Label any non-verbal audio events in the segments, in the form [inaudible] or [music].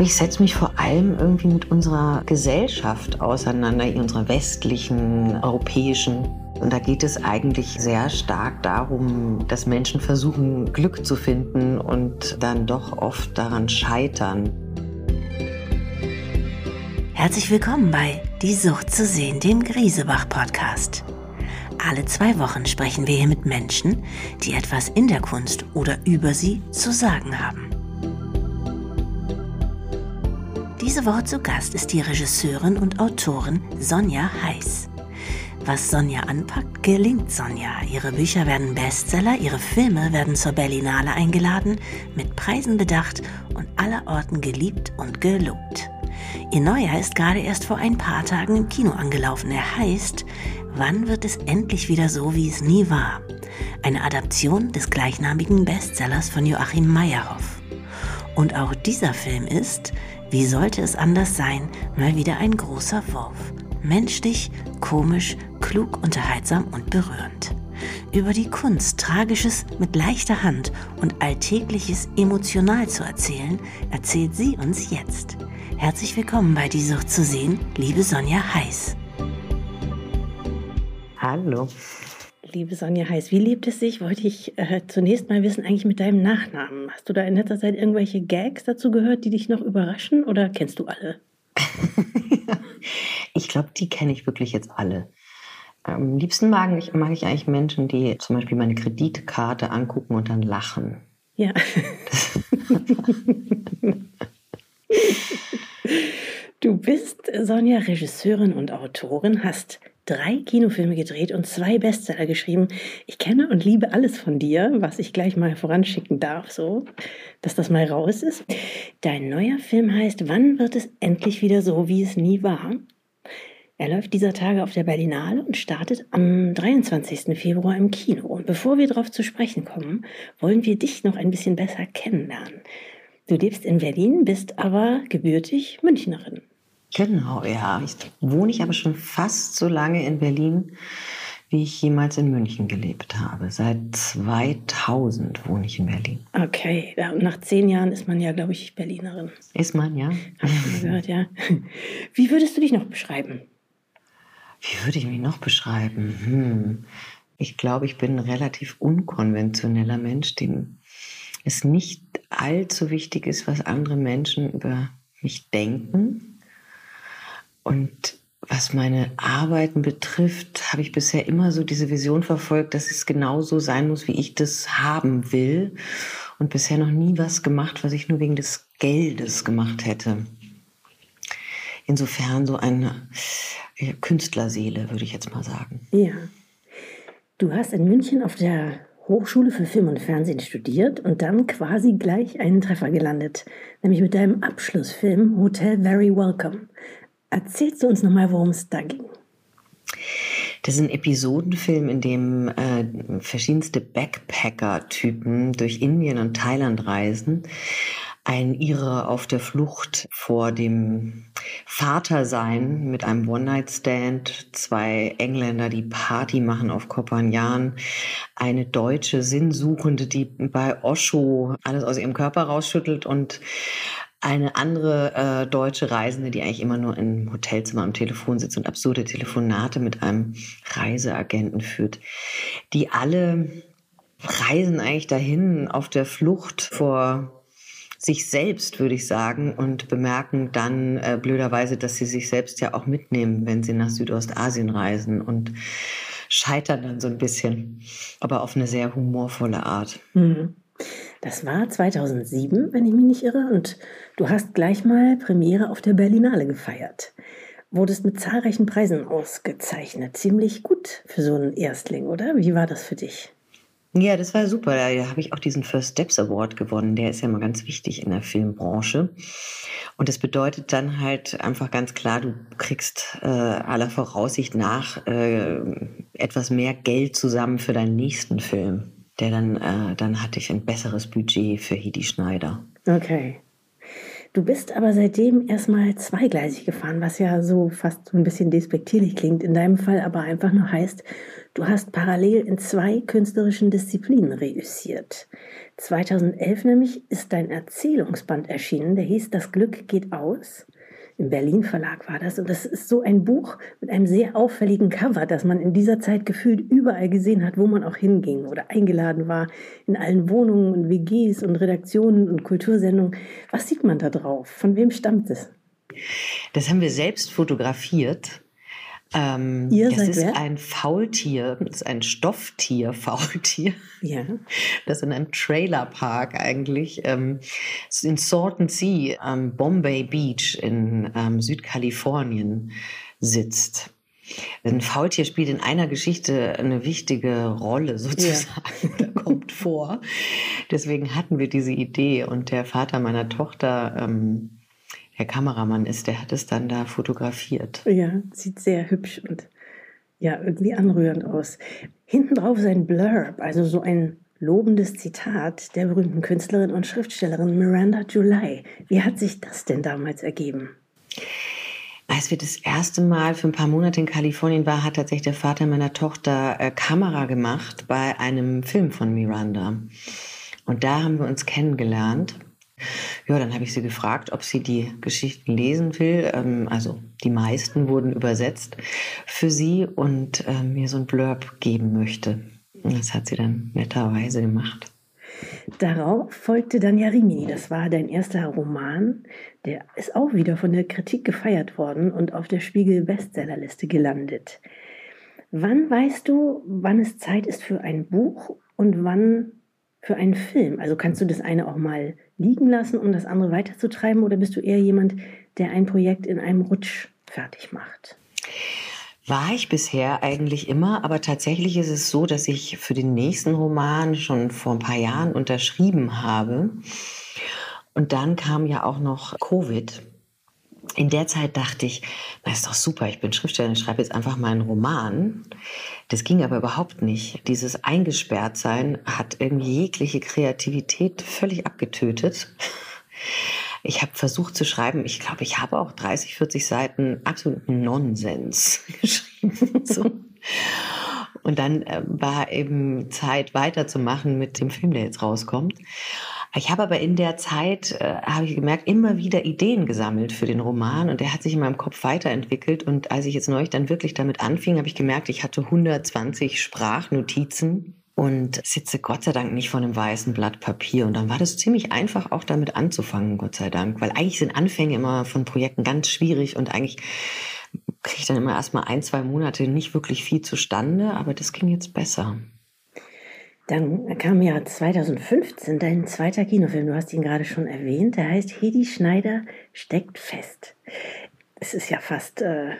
Ich setze mich vor allem irgendwie mit unserer Gesellschaft auseinander, unserer westlichen, europäischen. Und da geht es eigentlich sehr stark darum, dass Menschen versuchen, Glück zu finden und dann doch oft daran scheitern. Herzlich willkommen bei Die Sucht zu sehen, dem Griesebach-Podcast. Alle zwei Wochen sprechen wir hier mit Menschen, die etwas in der Kunst oder über sie zu sagen haben. Diese Woche zu Gast ist die Regisseurin und Autorin Sonja Heiß. Was Sonja anpackt, gelingt Sonja. Ihre Bücher werden Bestseller, ihre Filme werden zur Berlinale eingeladen, mit Preisen bedacht und allerorten geliebt und gelobt. Ihr neuer ist gerade erst vor ein paar Tagen im Kino angelaufen. Er heißt Wann wird es endlich wieder so, wie es nie war? Eine Adaption des gleichnamigen Bestsellers von Joachim Meyerhoff. Und auch dieser Film ist, wie sollte es anders sein, mal wieder ein großer Wurf. Menschlich, komisch, klug, unterhaltsam und berührend. Über die Kunst, Tragisches mit leichter Hand und Alltägliches emotional zu erzählen, erzählt sie uns jetzt. Herzlich willkommen bei Die Sucht zu sehen, liebe Sonja Heiß. Hallo. Liebe Sonja Heiß, wie lebt es sich? Wollte ich äh, zunächst mal wissen, eigentlich mit deinem Nachnamen. Hast du da in letzter Zeit irgendwelche Gags dazu gehört, die dich noch überraschen oder kennst du alle? [laughs] ich glaube, die kenne ich wirklich jetzt alle. Am liebsten mag ich, mag ich eigentlich Menschen, die zum Beispiel meine Kreditkarte angucken und dann lachen. Ja. [laughs] [laughs] du bist Sonja Regisseurin und Autorin, hast drei Kinofilme gedreht und zwei Bestseller geschrieben. Ich kenne und liebe alles von dir, was ich gleich mal voranschicken darf, so, dass das mal raus ist. Dein neuer Film heißt Wann wird es endlich wieder so, wie es nie war? Er läuft dieser Tage auf der Berlinale und startet am 23. Februar im Kino. Und bevor wir darauf zu sprechen kommen, wollen wir dich noch ein bisschen besser kennenlernen. Du lebst in Berlin, bist aber gebürtig Münchnerin. Genau, ja. Ich wohne ich aber schon fast so lange in Berlin, wie ich jemals in München gelebt habe. Seit 2000 wohne ich in Berlin. Okay, nach zehn Jahren ist man ja, glaube ich, Berlinerin. Ist man, ja? Habe ich gehört, ja. Wie würdest du dich noch beschreiben? Wie würde ich mich noch beschreiben? Hm. Ich glaube, ich bin ein relativ unkonventioneller Mensch, dem es nicht allzu wichtig ist, was andere Menschen über mich denken und was meine Arbeiten betrifft, habe ich bisher immer so diese Vision verfolgt, dass es genauso sein muss, wie ich das haben will. Und bisher noch nie was gemacht, was ich nur wegen des Geldes gemacht hätte. Insofern so eine Künstlerseele, würde ich jetzt mal sagen. Ja. Du hast in München auf der Hochschule für Film und Fernsehen studiert und dann quasi gleich einen Treffer gelandet, nämlich mit deinem Abschlussfilm Hotel Very Welcome. Erzählst du uns nochmal, worum es da ging? Das ist ein Episodenfilm, in dem äh, verschiedenste Backpacker-Typen durch Indien und Thailand reisen. Ein Ire auf der Flucht vor dem Vatersein mit einem One-Night-Stand, zwei Engländer, die Party machen auf Kopanjan, eine deutsche Sinnsuchende, die bei Osho alles aus ihrem Körper rausschüttelt und eine andere äh, deutsche Reisende, die eigentlich immer nur im Hotelzimmer am Telefon sitzt und absurde Telefonate mit einem Reiseagenten führt, die alle reisen eigentlich dahin auf der Flucht vor sich selbst, würde ich sagen, und bemerken dann äh, blöderweise, dass sie sich selbst ja auch mitnehmen, wenn sie nach Südostasien reisen und scheitern dann so ein bisschen, aber auf eine sehr humorvolle Art. Mhm. Das war 2007, wenn ich mich nicht irre, und du hast gleich mal Premiere auf der Berlinale gefeiert. Wurdest mit zahlreichen Preisen ausgezeichnet. Ziemlich gut für so einen Erstling, oder? Wie war das für dich? Ja, das war super. Da habe ich auch diesen First Steps Award gewonnen. Der ist ja immer ganz wichtig in der Filmbranche. Und das bedeutet dann halt einfach ganz klar, du kriegst äh, aller Voraussicht nach äh, etwas mehr Geld zusammen für deinen nächsten Film der dann, äh, dann hatte ich ein besseres Budget für Hedi Schneider. Okay. Du bist aber seitdem erstmal zweigleisig gefahren, was ja so fast so ein bisschen despektierlich klingt, in deinem Fall aber einfach nur heißt, du hast parallel in zwei künstlerischen Disziplinen reüssiert. 2011 nämlich ist dein Erzählungsband erschienen, der hieß Das Glück geht aus im Berlin Verlag war das. Und das ist so ein Buch mit einem sehr auffälligen Cover, das man in dieser Zeit gefühlt überall gesehen hat, wo man auch hinging oder eingeladen war, in allen Wohnungen und WGs und Redaktionen und Kultursendungen. Was sieht man da drauf? Von wem stammt es? Das haben wir selbst fotografiert ähm, Ihr das ist wer? ein Faultier, das ist ein Stofftier-Faultier. [laughs] Ja. Das in einem Trailerpark eigentlich ähm, in Salton Sea am Bombay Beach in ähm, Südkalifornien sitzt. Ein Faultier spielt in einer Geschichte eine wichtige Rolle [laughs] sozusagen, [laughs] da kommt vor. Deswegen hatten wir diese Idee und der Vater meiner Tochter, ähm, der Kameramann ist, der hat es dann da fotografiert. Ja, sieht sehr hübsch und ja, irgendwie anrührend aus. Hinten drauf ist ein Blurb, also so ein lobendes Zitat der berühmten Künstlerin und Schriftstellerin Miranda July. Wie hat sich das denn damals ergeben? Als wir das erste Mal für ein paar Monate in Kalifornien waren, hat tatsächlich der Vater meiner Tochter äh, Kamera gemacht bei einem Film von Miranda. Und da haben wir uns kennengelernt. Ja, dann habe ich sie gefragt, ob sie die Geschichten lesen will. Ähm, also die meisten wurden übersetzt für sie und äh, mir so ein Blurb geben möchte. Das hat sie dann netterweise gemacht. Darauf folgte dann ja Rimini. Das war dein erster Roman. Der ist auch wieder von der Kritik gefeiert worden und auf der Spiegel-Bestsellerliste gelandet. Wann weißt du, wann es Zeit ist für ein Buch und wann für einen Film? Also kannst du das eine auch mal liegen lassen, um das andere weiterzutreiben, oder bist du eher jemand, der ein Projekt in einem Rutsch fertig macht? War ich bisher eigentlich immer, aber tatsächlich ist es so, dass ich für den nächsten Roman schon vor ein paar Jahren unterschrieben habe. Und dann kam ja auch noch Covid. In der Zeit dachte ich, na ist doch super, ich bin Schriftstellerin, ich schreibe jetzt einfach mal einen Roman. Das ging aber überhaupt nicht. Dieses Eingesperrtsein hat irgendwie jegliche Kreativität völlig abgetötet. Ich habe versucht zu schreiben, ich glaube, ich habe auch 30, 40 Seiten absoluten Nonsens [laughs] geschrieben. Und dann äh, war eben Zeit weiterzumachen mit dem Film, der jetzt rauskommt. Ich habe aber in der Zeit, äh, habe ich gemerkt, immer wieder Ideen gesammelt für den Roman und der hat sich in meinem Kopf weiterentwickelt. Und als ich jetzt neulich dann wirklich damit anfing, habe ich gemerkt, ich hatte 120 Sprachnotizen und sitze Gott sei Dank nicht vor einem weißen Blatt Papier. Und dann war das ziemlich einfach, auch damit anzufangen, Gott sei Dank. Weil eigentlich sind Anfänge immer von Projekten ganz schwierig und eigentlich kriege ich dann immer erst mal ein, zwei Monate nicht wirklich viel zustande, aber das ging jetzt besser. Dann kam ja 2015 dein zweiter Kinofilm, du hast ihn gerade schon erwähnt, der heißt Hedi Schneider steckt fest. Es ist ja fast äh,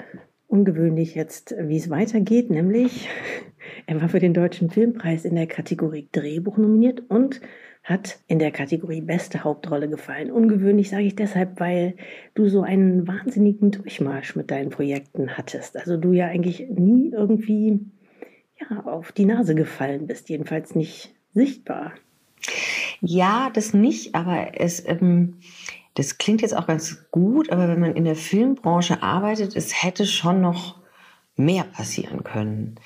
ungewöhnlich jetzt, wie es weitergeht, nämlich [laughs] er war für den Deutschen Filmpreis in der Kategorie Drehbuch nominiert und hat in der Kategorie Beste Hauptrolle gefallen. Ungewöhnlich sage ich deshalb, weil du so einen wahnsinnigen Durchmarsch mit deinen Projekten hattest. Also du ja eigentlich nie irgendwie ja, auf die Nase gefallen bist, jedenfalls nicht sichtbar. Ja, das nicht, aber es, ähm, das klingt jetzt auch ganz gut, aber wenn man in der Filmbranche arbeitet, es hätte schon noch mehr passieren können.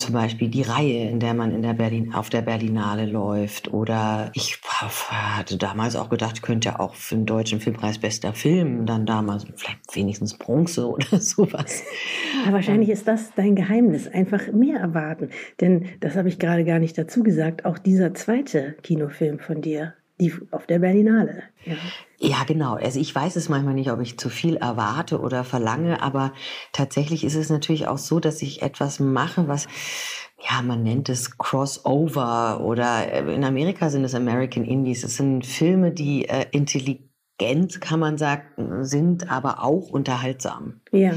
Zum Beispiel die Reihe, in der man in der Berlin, auf der Berlinale läuft. Oder ich hatte damals auch gedacht, könnte ja auch für den Deutschen Filmpreis bester Film dann damals vielleicht wenigstens Bronze [laughs] oder sowas. Aber wahrscheinlich ist das dein Geheimnis, einfach mehr erwarten. Denn das habe ich gerade gar nicht dazu gesagt, auch dieser zweite Kinofilm von dir, die auf der Berlinale. Ja. Ja, genau. Also ich weiß es manchmal nicht, ob ich zu viel erwarte oder verlange, aber tatsächlich ist es natürlich auch so, dass ich etwas mache, was ja, man nennt es Crossover oder äh, in Amerika sind es American Indies. Es sind Filme, die äh, intelligent, kann man sagen, sind, aber auch unterhaltsam. Ja.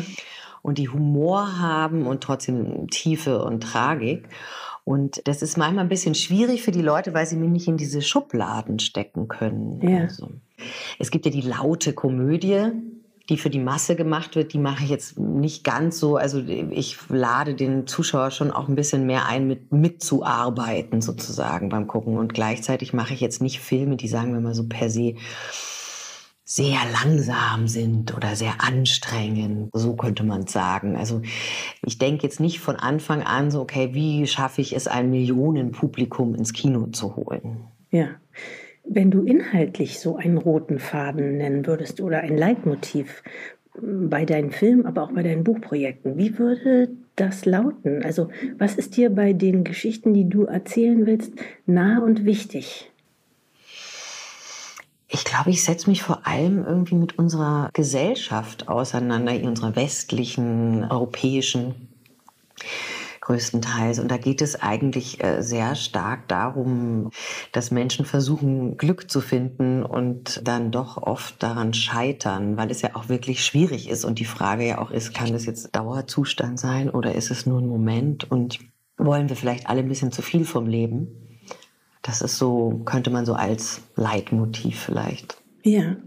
Und die Humor haben und trotzdem Tiefe und Tragik. Und das ist manchmal ein bisschen schwierig für die Leute, weil sie mich nicht in diese Schubladen stecken können. Ja. Also, es gibt ja die laute Komödie, die für die Masse gemacht wird. Die mache ich jetzt nicht ganz so. Also ich lade den Zuschauer schon auch ein bisschen mehr ein, mit mitzuarbeiten sozusagen beim Gucken. Und gleichzeitig mache ich jetzt nicht Filme, die sagen wir mal so per se sehr langsam sind oder sehr anstrengend. So könnte man sagen. Also ich denke jetzt nicht von Anfang an so, okay, wie schaffe ich es, ein Millionenpublikum ins Kino zu holen? Ja. Wenn du inhaltlich so einen roten Faden nennen würdest oder ein Leitmotiv bei deinen Filmen, aber auch bei deinen Buchprojekten, wie würde das lauten? Also was ist dir bei den Geschichten, die du erzählen willst, nah und wichtig? Ich glaube, ich setze mich vor allem irgendwie mit unserer Gesellschaft auseinander, unserer westlichen, europäischen größtenteils. Und da geht es eigentlich äh, sehr stark darum, dass Menschen versuchen, Glück zu finden und dann doch oft daran scheitern, weil es ja auch wirklich schwierig ist. Und die Frage ja auch ist, kann das jetzt Dauerzustand sein oder ist es nur ein Moment? Und wollen wir vielleicht alle ein bisschen zu viel vom Leben? Das ist so, könnte man so als Leitmotiv vielleicht. Ja.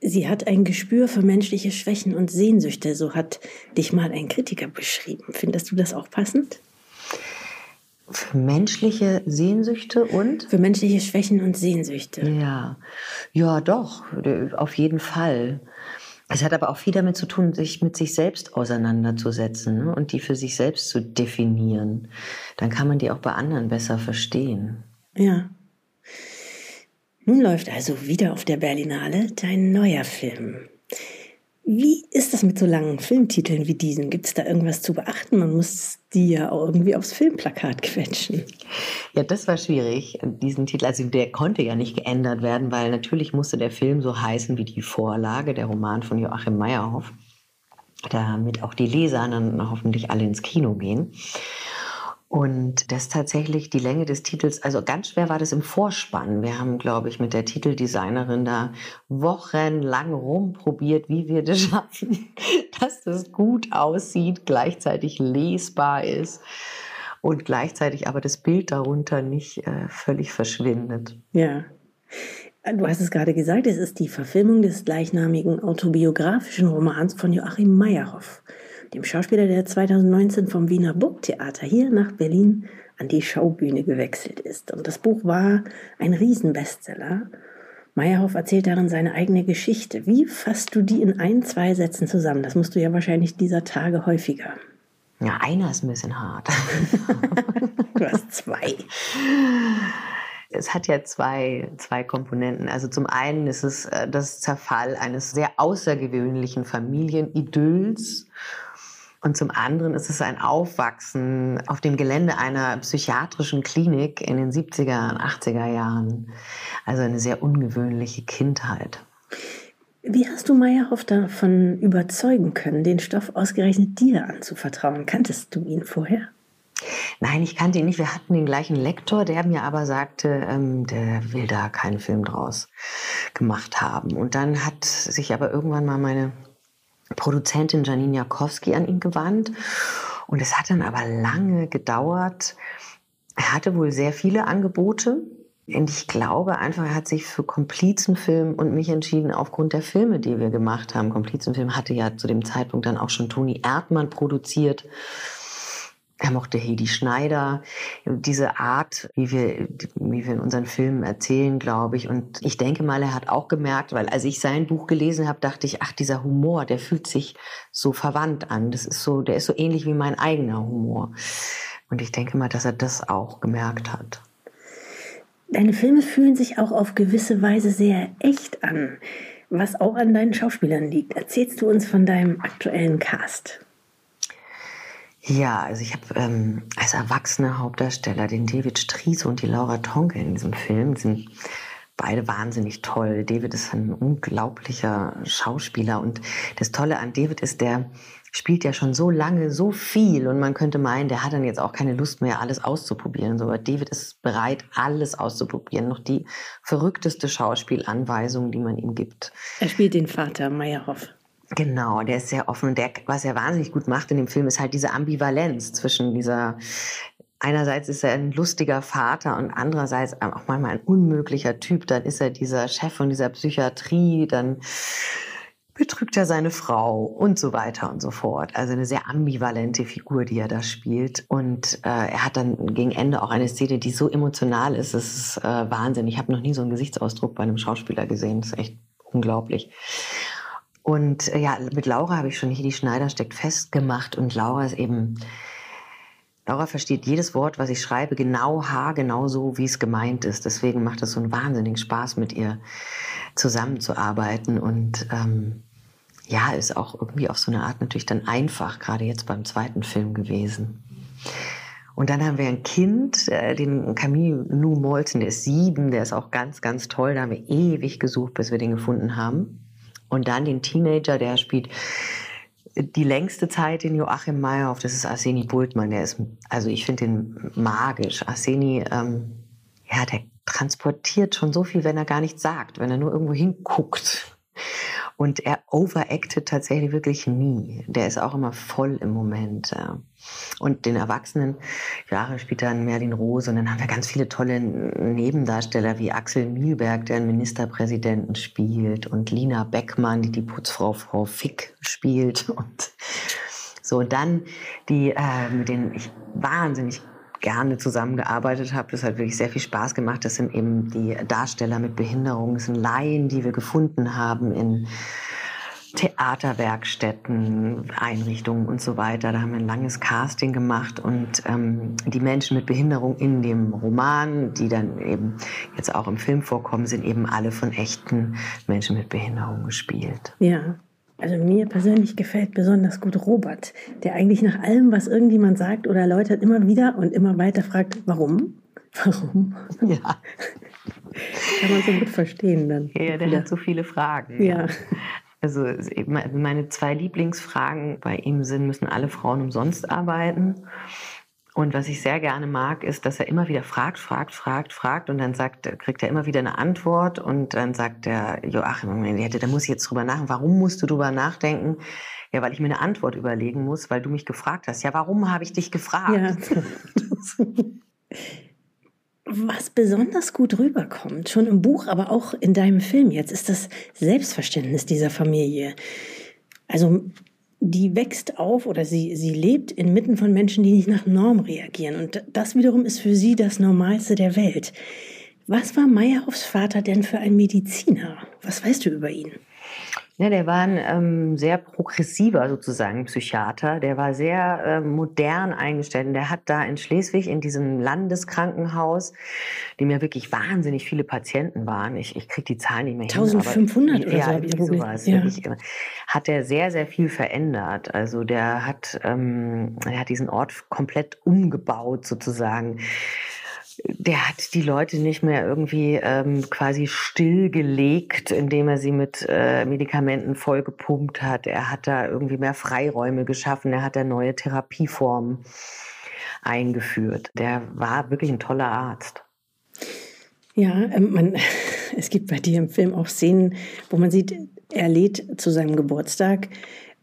Sie hat ein Gespür für menschliche Schwächen und Sehnsüchte, so hat dich mal ein Kritiker beschrieben. Findest du das auch passend? Für menschliche Sehnsüchte und? Für menschliche Schwächen und Sehnsüchte. Ja, ja, doch, auf jeden Fall. Es hat aber auch viel damit zu tun, sich mit sich selbst auseinanderzusetzen ne? und die für sich selbst zu definieren. Dann kann man die auch bei anderen besser verstehen. Ja. Nun läuft also wieder auf der Berlinale dein neuer Film. Wie ist das mit so langen Filmtiteln wie diesen? Gibt es da irgendwas zu beachten? Man muss die ja auch irgendwie aufs Filmplakat quetschen. Ja, das war schwierig, diesen Titel. Also der konnte ja nicht geändert werden, weil natürlich musste der Film so heißen wie die Vorlage, der Roman von Joachim Meyerhoff, damit auch die Leser dann hoffentlich alle ins Kino gehen. Und das tatsächlich die Länge des Titels, also ganz schwer war das im Vorspann. Wir haben, glaube ich, mit der Titeldesignerin da wochenlang rumprobiert, wie wir das schaffen, [laughs] dass das gut aussieht, gleichzeitig lesbar ist und gleichzeitig aber das Bild darunter nicht äh, völlig verschwindet. Ja. Du hast es gerade gesagt, es ist die Verfilmung des gleichnamigen autobiografischen Romans von Joachim Meyerhoff dem Schauspieler, der 2019 vom Wiener Burgtheater hier nach Berlin an die Schaubühne gewechselt ist. Und das Buch war ein Riesenbestseller. Meyerhoff erzählt darin seine eigene Geschichte. Wie fasst du die in ein, zwei Sätzen zusammen? Das musst du ja wahrscheinlich dieser Tage häufiger. Ja, einer ist ein bisschen hart. [laughs] du hast zwei. Es hat ja zwei, zwei Komponenten. Also zum einen ist es äh, das Zerfall eines sehr außergewöhnlichen Familienidylls und zum anderen ist es ein Aufwachsen auf dem Gelände einer psychiatrischen Klinik in den 70er und 80er Jahren. Also eine sehr ungewöhnliche Kindheit. Wie hast du Meyerhoff davon überzeugen können, den Stoff ausgerechnet dir anzuvertrauen? Kanntest du ihn vorher? Nein, ich kannte ihn nicht. Wir hatten den gleichen Lektor, der mir aber sagte, ähm, der will da keinen Film draus gemacht haben. Und dann hat sich aber irgendwann mal meine Produzentin Janine Jakowski an ihn gewandt. Und es hat dann aber lange gedauert. Er hatte wohl sehr viele Angebote. Und ich glaube einfach, er hat sich für Komplizenfilm und mich entschieden aufgrund der Filme, die wir gemacht haben. Komplizenfilm hatte ja zu dem Zeitpunkt dann auch schon Toni Erdmann produziert. Er mochte Hedi Schneider, diese Art, wie wir, wie wir in unseren Filmen erzählen, glaube ich. Und ich denke mal, er hat auch gemerkt, weil als ich sein Buch gelesen habe, dachte ich, ach, dieser Humor, der fühlt sich so verwandt an. Das ist so, der ist so ähnlich wie mein eigener Humor. Und ich denke mal, dass er das auch gemerkt hat. Deine Filme fühlen sich auch auf gewisse Weise sehr echt an, was auch an deinen Schauspielern liegt. Erzählst du uns von deinem aktuellen Cast? Ja, also ich habe ähm, als erwachsener Hauptdarsteller den David Striese und die Laura Tonke in diesem Film. Die sind beide wahnsinnig toll. David ist ein unglaublicher Schauspieler und das Tolle an David ist, der spielt ja schon so lange so viel und man könnte meinen, der hat dann jetzt auch keine Lust mehr, alles auszuprobieren. So, aber David ist bereit, alles auszuprobieren. Noch die verrückteste Schauspielanweisung, die man ihm gibt. Er spielt den Vater Meyerhoff. Genau, der ist sehr offen der, was er wahnsinnig gut macht in dem Film, ist halt diese Ambivalenz zwischen dieser einerseits ist er ein lustiger Vater und andererseits auch manchmal ein unmöglicher Typ. Dann ist er dieser Chef von dieser Psychiatrie, dann betrügt er seine Frau und so weiter und so fort. Also eine sehr ambivalente Figur, die er da spielt. Und äh, er hat dann gegen Ende auch eine Szene, die so emotional ist. Das ist äh, Wahnsinn. Ich habe noch nie so einen Gesichtsausdruck bei einem Schauspieler gesehen. Das ist echt unglaublich. Und äh, ja, mit Laura habe ich schon hier die Schneider steckt festgemacht und Laura ist eben, Laura versteht jedes Wort, was ich schreibe, genau haargenau so, wie es gemeint ist. Deswegen macht es so einen wahnsinnigen Spaß, mit ihr zusammenzuarbeiten und ähm, ja, ist auch irgendwie auf so eine Art natürlich dann einfach, gerade jetzt beim zweiten Film gewesen. Und dann haben wir ein Kind, äh, den Camille Lou Molzen, der ist sieben, der ist auch ganz, ganz toll. Da haben wir ewig gesucht, bis wir den gefunden haben. Und dann den Teenager, der spielt die längste Zeit den Joachim Meyerhoff, das ist Arseni Bultmann, der ist, also ich finde den magisch. Arseni, ähm, ja, der transportiert schon so viel, wenn er gar nichts sagt, wenn er nur irgendwo hinguckt. Und er overacted tatsächlich wirklich nie. Der ist auch immer voll im Moment. Ja. Und den Erwachsenen, Jahre später Merlin Rose. Und dann haben wir ganz viele tolle Nebendarsteller wie Axel Mielberg, der einen Ministerpräsidenten spielt. Und Lina Beckmann, die die Putzfrau Frau Fick spielt. Und so, und dann die, äh, mit denen ich wahnsinnig gerne zusammengearbeitet habe. Das hat wirklich sehr viel Spaß gemacht. Das sind eben die Darsteller mit Behinderung, das sind Laien, die wir gefunden haben in Theaterwerkstätten, Einrichtungen und so weiter. Da haben wir ein langes Casting gemacht und ähm, die Menschen mit Behinderung in dem Roman, die dann eben jetzt auch im Film vorkommen, sind eben alle von echten Menschen mit Behinderung gespielt. Ja. Also mir persönlich gefällt besonders gut Robert, der eigentlich nach allem, was irgendjemand sagt oder erläutert, immer wieder und immer weiter fragt, warum? [laughs] Warum? Ja. Kann man so gut verstehen dann. Ja, der ja. hat so viele Fragen. Ja. Also meine zwei Lieblingsfragen bei ihm sind, müssen alle Frauen umsonst arbeiten? Und was ich sehr gerne mag, ist, dass er immer wieder fragt, fragt, fragt, fragt und dann sagt, kriegt er immer wieder eine Antwort und dann sagt der Joachim, da muss ich jetzt drüber nachdenken. Warum musst du drüber nachdenken? Ja, weil ich mir eine Antwort überlegen muss, weil du mich gefragt hast. Ja, warum habe ich dich gefragt? Ja. [laughs] [laughs] Was besonders gut rüberkommt, schon im Buch, aber auch in deinem Film jetzt, ist das Selbstverständnis dieser Familie. Also die wächst auf oder sie, sie lebt inmitten von Menschen, die nicht nach Norm reagieren. Und das wiederum ist für sie das Normalste der Welt. Was war Meyerhoffs Vater denn für ein Mediziner? Was weißt du über ihn? Ja, der war ein ähm, sehr progressiver sozusagen Psychiater. Der war sehr äh, modern eingestellt. Und der hat da in Schleswig in diesem Landeskrankenhaus, dem ja wirklich wahnsinnig viele Patienten waren. Ich, ich kriege die Zahlen nicht mehr 1500 hin. Aber, oder ja, so. Sowas, ja. Wirklich, hat er sehr, sehr viel verändert. Also der hat, ähm, er hat diesen Ort komplett umgebaut sozusagen der hat die Leute nicht mehr irgendwie ähm, quasi stillgelegt, indem er sie mit äh, Medikamenten vollgepumpt hat. Er hat da irgendwie mehr Freiräume geschaffen. Er hat da neue Therapieformen eingeführt. Der war wirklich ein toller Arzt. Ja, ähm, man, [laughs] es gibt bei dir im Film auch Szenen, wo man sieht, er lädt zu seinem Geburtstag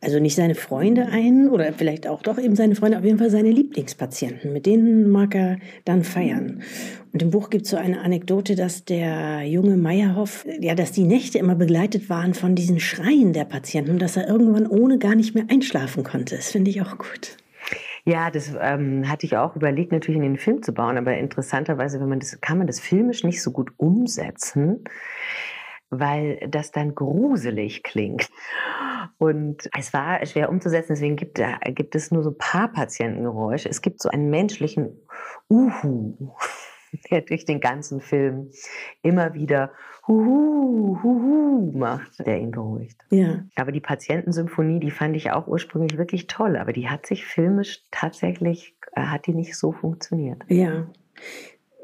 also nicht seine Freunde ein oder vielleicht auch doch eben seine Freunde, auf jeden Fall seine Lieblingspatienten. Mit denen mag er dann feiern. Und im Buch gibt es so eine Anekdote, dass der junge Meyerhoff, ja, dass die Nächte immer begleitet waren von diesen Schreien der Patienten und dass er irgendwann ohne gar nicht mehr einschlafen konnte. Das finde ich auch gut. Ja, das ähm, hatte ich auch überlegt, natürlich in den Film zu bauen, aber interessanterweise, wenn man das, kann man das filmisch nicht so gut umsetzen weil das dann gruselig klingt. Und es war schwer umzusetzen, deswegen gibt, gibt es nur so ein paar Patientengeräusche. Es gibt so einen menschlichen Uhu, [laughs] der durch den ganzen Film immer wieder Huhu, Huhu macht, der ihn beruhigt. Ja. Aber die Patientensymphonie, die fand ich auch ursprünglich wirklich toll, aber die hat sich filmisch tatsächlich, äh, hat die nicht so funktioniert. Ja.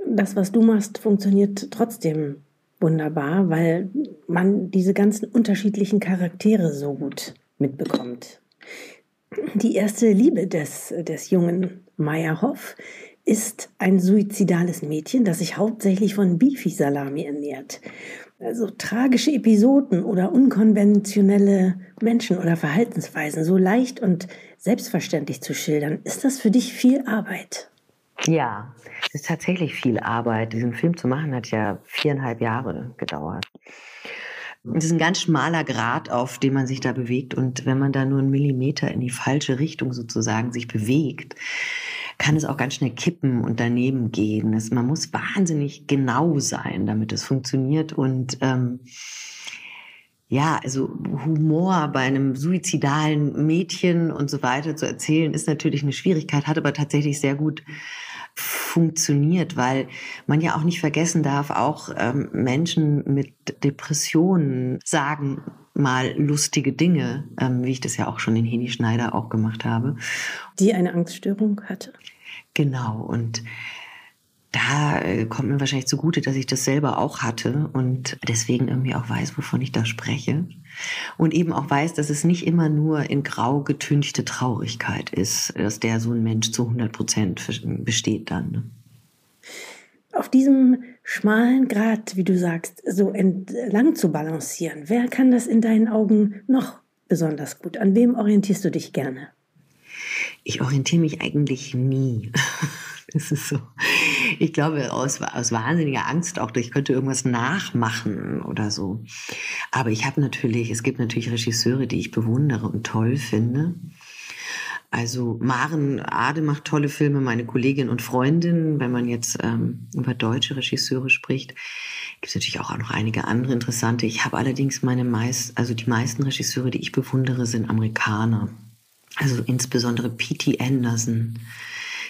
Das, was du machst, funktioniert trotzdem wunderbar, weil man diese ganzen unterschiedlichen Charaktere so gut mitbekommt. Die erste Liebe des, des jungen Meyerhoff ist ein suizidales Mädchen, das sich hauptsächlich von Bifi-Salami ernährt. Also tragische Episoden oder unkonventionelle Menschen oder Verhaltensweisen so leicht und selbstverständlich zu schildern, ist das für dich viel Arbeit? Ja, es ist tatsächlich viel Arbeit. Diesen Film zu machen hat ja viereinhalb Jahre gedauert. Es ist ein ganz schmaler Grat, auf dem man sich da bewegt. Und wenn man da nur einen Millimeter in die falsche Richtung sozusagen sich bewegt, kann es auch ganz schnell kippen und daneben gehen. Es, man muss wahnsinnig genau sein, damit es funktioniert. Und ähm, ja, also Humor bei einem suizidalen Mädchen und so weiter zu erzählen, ist natürlich eine Schwierigkeit, hat aber tatsächlich sehr gut funktioniert, weil man ja auch nicht vergessen darf, auch ähm, Menschen mit Depressionen sagen mal lustige Dinge, ähm, wie ich das ja auch schon in Heni Schneider auch gemacht habe. Die eine Angststörung hatte. Genau, und da äh, kommt mir wahrscheinlich zugute, dass ich das selber auch hatte und deswegen irgendwie auch weiß, wovon ich da spreche. Und eben auch weiß, dass es nicht immer nur in grau getünchte Traurigkeit ist, dass der so ein Mensch zu 100 Prozent besteht dann. Ne? Auf diesem schmalen Grat, wie du sagst, so entlang zu balancieren, wer kann das in deinen Augen noch besonders gut? An wem orientierst du dich gerne? Ich orientiere mich eigentlich nie. [laughs] Es ist so. Ich glaube, aus, aus wahnsinniger Angst auch, ich könnte irgendwas nachmachen oder so. Aber ich habe natürlich, es gibt natürlich Regisseure, die ich bewundere und toll finde. Also Maren Ade macht tolle Filme, meine Kollegin und Freundin. Wenn man jetzt ähm, über deutsche Regisseure spricht, gibt es natürlich auch noch einige andere interessante. Ich habe allerdings meine meist, also die meisten Regisseure, die ich bewundere, sind Amerikaner. Also insbesondere P.T. Anderson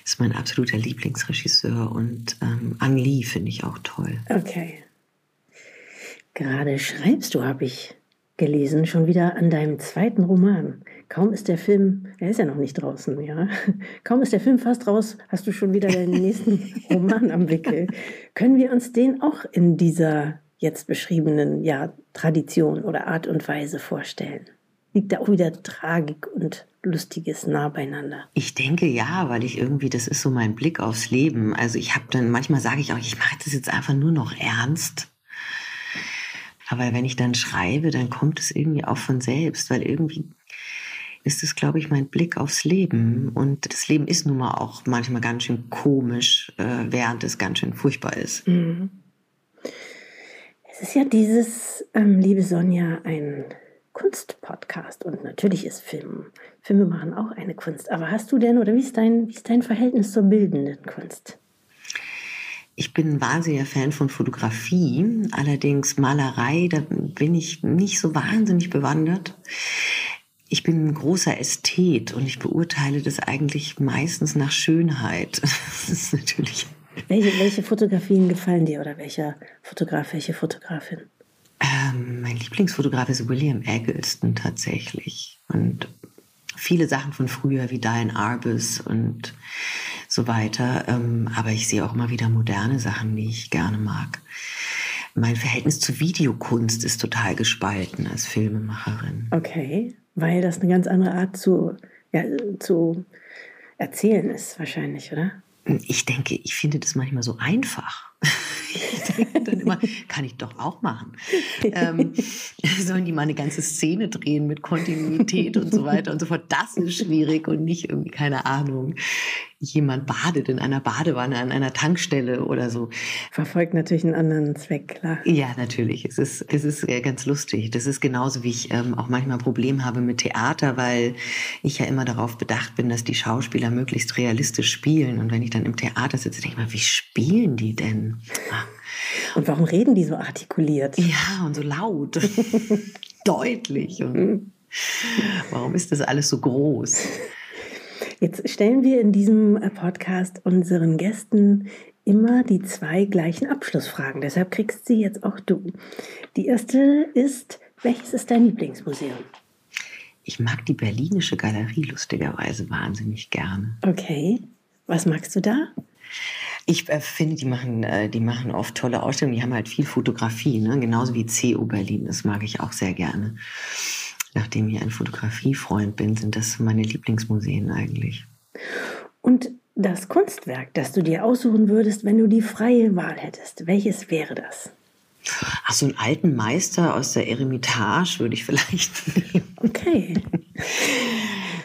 ist mein absoluter Lieblingsregisseur und ähm, Ang Lee finde ich auch toll. Okay. Gerade schreibst du, habe ich gelesen, schon wieder an deinem zweiten Roman. Kaum ist der Film, er ist ja noch nicht draußen, ja. [laughs] Kaum ist der Film fast raus, hast du schon wieder deinen nächsten [laughs] Roman am Wickel. Können wir uns den auch in dieser jetzt beschriebenen ja, Tradition oder Art und Weise vorstellen? Liegt da auch wieder Tragik und Lustiges nah beieinander? Ich denke ja, weil ich irgendwie, das ist so mein Blick aufs Leben. Also ich habe dann, manchmal sage ich auch, ich mache das jetzt einfach nur noch ernst. Aber wenn ich dann schreibe, dann kommt es irgendwie auch von selbst, weil irgendwie ist es, glaube ich, mein Blick aufs Leben. Und das Leben ist nun mal auch manchmal ganz schön komisch, äh, während es ganz schön furchtbar ist. Mhm. Es ist ja dieses, ähm, liebe Sonja, ein Kunstpodcast und natürlich ist Film, Filme machen auch eine Kunst. Aber hast du denn oder wie ist dein, wie ist dein Verhältnis zur bildenden Kunst? Ich bin ein wahnsinniger Fan von Fotografie, allerdings Malerei, da bin ich nicht so wahnsinnig bewandert. Ich bin ein großer Ästhet und ich beurteile das eigentlich meistens nach Schönheit. [laughs] Das ist natürlich. Welche, welche Fotografien gefallen dir oder welcher Fotograf, welche Fotografin? Ähm, mein Lieblingsfotograf ist William Eggleston tatsächlich. Und viele Sachen von früher wie Diane Arbus und so weiter. Ähm, aber ich sehe auch immer wieder moderne Sachen, die ich gerne mag. Mein Verhältnis zu Videokunst ist total gespalten als Filmemacherin. Okay, weil das eine ganz andere Art zu, ja, zu erzählen ist wahrscheinlich, oder? Ich denke, ich finde das manchmal so einfach. [laughs] Ich [laughs] denke dann immer, kann ich doch auch machen. Ähm, [laughs] sollen die mal eine ganze Szene drehen mit Kontinuität und so weiter und so fort. Das ist schwierig und nicht irgendwie, keine Ahnung, jemand badet in einer Badewanne an einer Tankstelle oder so. Verfolgt natürlich einen anderen Zweck, klar. Ja, natürlich. Es ist, es ist ganz lustig. Das ist genauso, wie ich ähm, auch manchmal Probleme habe mit Theater, weil ich ja immer darauf bedacht bin, dass die Schauspieler möglichst realistisch spielen. Und wenn ich dann im Theater sitze, denke ich mal, wie spielen die denn? Und warum reden die so artikuliert? Ja, und so laut. [laughs] Deutlich. Und warum ist das alles so groß? Jetzt stellen wir in diesem äh, Podcast unseren Gästen immer die zwei gleichen Abschlussfragen. Deshalb kriegst sie jetzt auch du. Die erste ist, welches ist dein Lieblingsmuseum? Ich mag die Berlinische Galerie lustigerweise wahnsinnig gerne. Okay. Was magst du da? Ich äh, finde, die machen, äh, die machen oft tolle Ausstellungen. Die haben halt viel Fotografie, ne? genauso wie CO Berlin. Das mag ich auch sehr gerne nachdem ich ein Fotografiefreund bin, sind das meine Lieblingsmuseen eigentlich. Und das Kunstwerk, das du dir aussuchen würdest, wenn du die freie Wahl hättest, welches wäre das? Ach, so einen alten Meister aus der Eremitage würde ich [laughs] vielleicht nehmen. Okay.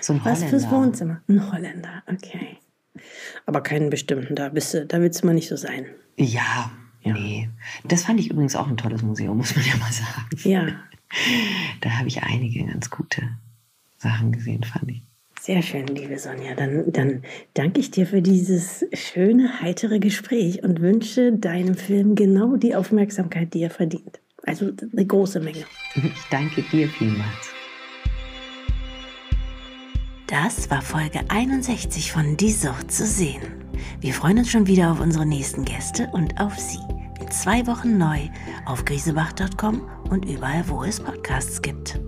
so ein Holländer. Was fürs Wohnzimmer? Ein Holländer, okay. Aber keinen bestimmten, da, bist du, da willst du mal nicht so sein. Ja, ja, nee. Das fand ich übrigens auch ein tolles Museum, muss man ja mal sagen. Ja, da habe ich einige ganz gute Sachen gesehen, fand ich. Sehr schön, liebe Sonja. Dann, dann danke ich dir für dieses schöne, heitere Gespräch und wünsche deinem Film genau die Aufmerksamkeit, die er verdient. Also eine große Menge. Ich danke dir vielmals. Das war Folge 61 von Die Sucht zu sehen. Wir freuen uns schon wieder auf unsere nächsten Gäste und auf Sie zwei Wochen neu auf griesebach.com und überall, wo es Podcasts gibt.